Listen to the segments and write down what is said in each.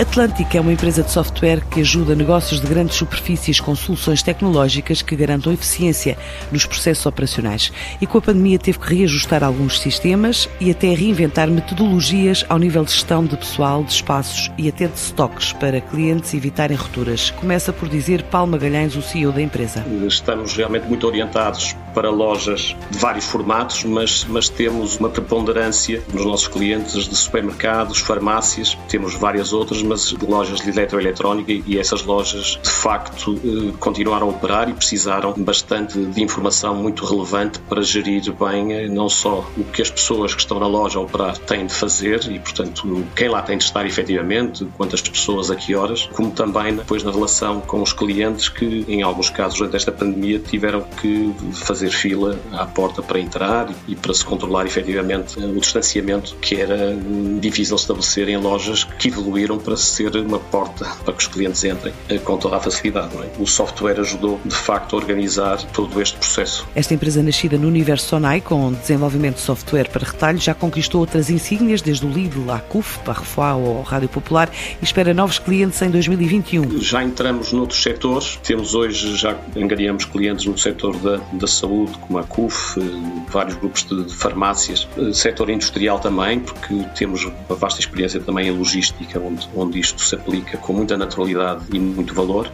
Atlântica é uma empresa de software que ajuda negócios de grandes superfícies com soluções tecnológicas que garantam eficiência nos processos operacionais. E com a pandemia teve que reajustar alguns sistemas e até reinventar metodologias ao nível de gestão de pessoal, de espaços e até de estoques para clientes evitarem rupturas. Começa por dizer Paulo Magalhães, o CEO da empresa. Estamos realmente muito orientados para lojas de vários formatos, mas, mas temos uma preponderância nos nossos clientes de supermercados, farmácias, temos várias outras, mas de lojas de eletroeletrónica e essas lojas de facto eh, continuaram a operar e precisaram bastante de informação muito relevante para gerir bem eh, não só o que as pessoas que estão na loja a operar têm de fazer e, portanto, quem lá tem de estar efetivamente, quantas pessoas, a que horas, como também depois na relação com os clientes que, em alguns casos, durante esta pandemia, tiveram que fazer fila à porta para entrar e para se controlar efetivamente o distanciamento que era difícil estabelecer em lojas que evoluíram para ser uma porta para que os clientes entrem eh, com toda a facilidade. É? O software ajudou, de facto, a organizar todo este processo. Esta empresa nascida no universo Sonai, com desenvolvimento de software para retalho, já conquistou outras insígnias, desde o Lidl à CUF, Parrefoy ou Rádio Popular, e espera novos clientes em 2021. Já entramos noutros setores. Temos hoje, já engariamos clientes no setor da, da saúde, como a CUF, vários grupos de, farmácias, eh, setor industrial também, porque temos uma vasta experiência também em logística, onde, onde isto se aplica com muita naturalidade e muito valor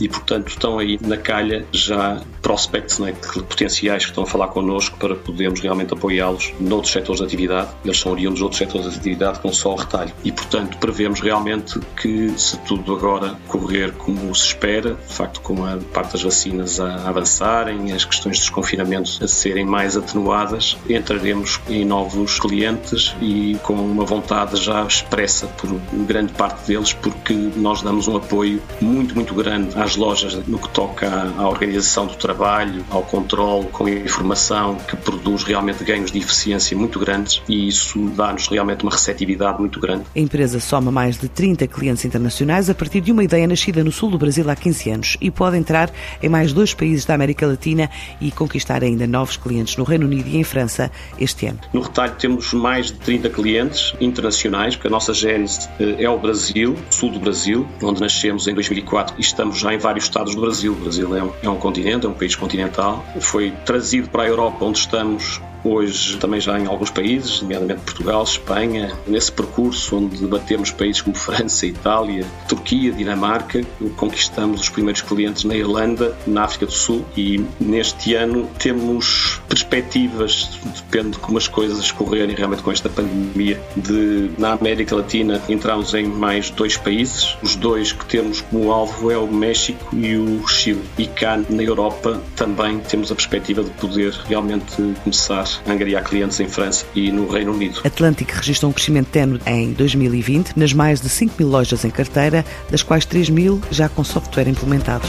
e, portanto, estão aí na calha já prospects, né, potenciais que estão a falar connosco para podermos realmente apoiá-los noutros setores de atividade. Eles são oriundos de outros setores de atividade, não só o retalho. E, portanto, prevemos realmente que, se tudo agora correr como se espera, de facto, com a parte das vacinas a avançarem, as questões dos confinamentos a serem mais atenuadas, entraremos em novos clientes e com uma vontade já expressa por grande parte deles, porque nós damos um apoio muito, muito grande às lojas no que toca à organização do trabalho, ao controle com informação que produz realmente ganhos de eficiência muito grandes e isso dá-nos realmente uma receptividade muito grande. A empresa soma mais de 30 clientes internacionais a partir de uma ideia nascida no sul do Brasil há 15 anos e pode entrar em mais dois países da América Latina e conquistar ainda novos clientes no Reino Unido e em França este ano. No retalho temos mais de 30 clientes internacionais, porque a nossa gênese eh, é o Brasil, sul do Brasil, onde nascemos em 2004 e estamos já em vários estados do Brasil. O Brasil é um, é um continente, é um país continental. Foi trazido para a Europa, onde estamos hoje também já em alguns países, nomeadamente Portugal, Espanha, nesse percurso onde debatemos países como França, Itália, Turquia, Dinamarca, conquistamos os primeiros clientes na Irlanda, na África do Sul e neste ano temos perspectivas, depende de como as coisas correrem realmente com esta pandemia, de na América Latina entramos em mais dois países, os dois que temos como alvo é o México e o Chile e cá na Europa também temos a perspectiva de poder realmente começar a angariar clientes em França e no Reino Unido. Atlântico registrou um crescimento ténue em 2020 nas mais de 5 mil lojas em carteira, das quais 3 mil já com software implementado.